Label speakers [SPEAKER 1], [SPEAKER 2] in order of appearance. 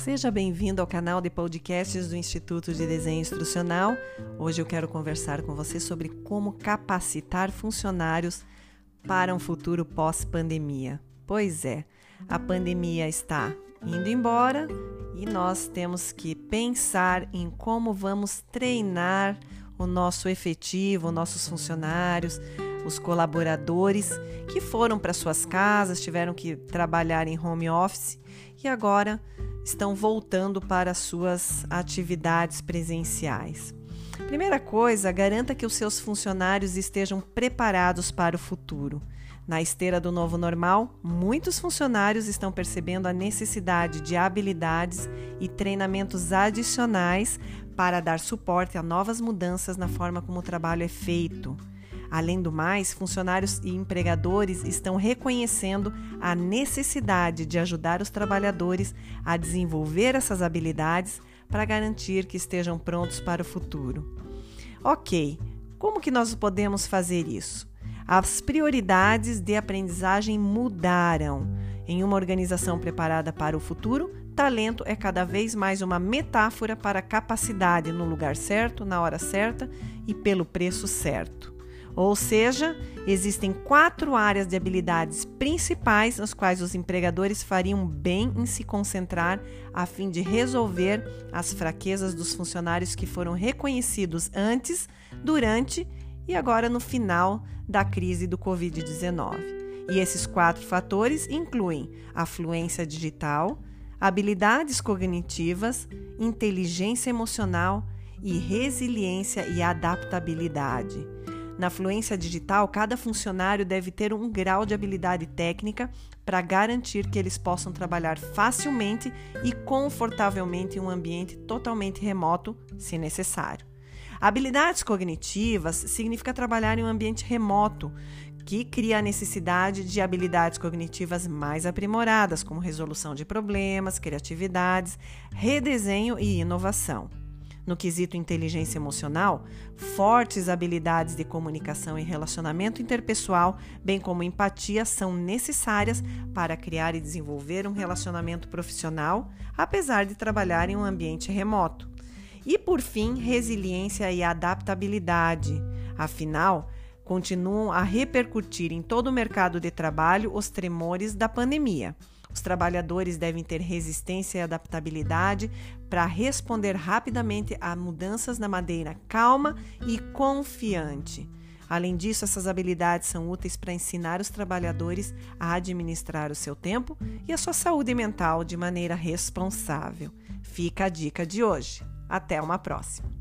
[SPEAKER 1] Seja bem-vindo ao canal de podcasts do Instituto de Desenho Instrucional. Hoje eu quero conversar com você sobre como capacitar funcionários para um futuro pós-pandemia. Pois é, a pandemia está indo embora e nós temos que pensar em como vamos treinar o nosso efetivo, nossos funcionários, os colaboradores que foram para suas casas, tiveram que trabalhar em home office e agora estão voltando para suas atividades presenciais. Primeira coisa, garanta que os seus funcionários estejam preparados para o futuro. Na esteira do novo normal, muitos funcionários estão percebendo a necessidade de habilidades e treinamentos adicionais para dar suporte a novas mudanças na forma como o trabalho é feito. Além do mais, funcionários e empregadores estão reconhecendo a necessidade de ajudar os trabalhadores a desenvolver essas habilidades para garantir que estejam prontos para o futuro. Ok, como que nós podemos fazer isso? As prioridades de aprendizagem mudaram. Em uma organização preparada para o futuro, talento é cada vez mais uma metáfora para capacidade no lugar certo, na hora certa e pelo preço certo. Ou seja, existem quatro áreas de habilidades principais nas quais os empregadores fariam bem em se concentrar a fim de resolver as fraquezas dos funcionários que foram reconhecidos antes, durante e agora no final da crise do Covid-19. E esses quatro fatores incluem a fluência digital, habilidades cognitivas, inteligência emocional e resiliência e adaptabilidade. Na fluência digital, cada funcionário deve ter um grau de habilidade técnica para garantir que eles possam trabalhar facilmente e confortavelmente em um ambiente totalmente remoto, se necessário. Habilidades cognitivas significa trabalhar em um ambiente remoto, que cria a necessidade de habilidades cognitivas mais aprimoradas, como resolução de problemas, criatividades, redesenho e inovação. No quesito inteligência emocional, fortes habilidades de comunicação e relacionamento interpessoal, bem como empatia, são necessárias para criar e desenvolver um relacionamento profissional, apesar de trabalhar em um ambiente remoto. E, por fim, resiliência e adaptabilidade. Afinal, continuam a repercutir em todo o mercado de trabalho os tremores da pandemia. Os trabalhadores devem ter resistência e adaptabilidade para responder rapidamente a mudanças na maneira calma e confiante. Além disso, essas habilidades são úteis para ensinar os trabalhadores a administrar o seu tempo e a sua saúde mental de maneira responsável. Fica a dica de hoje. Até uma próxima!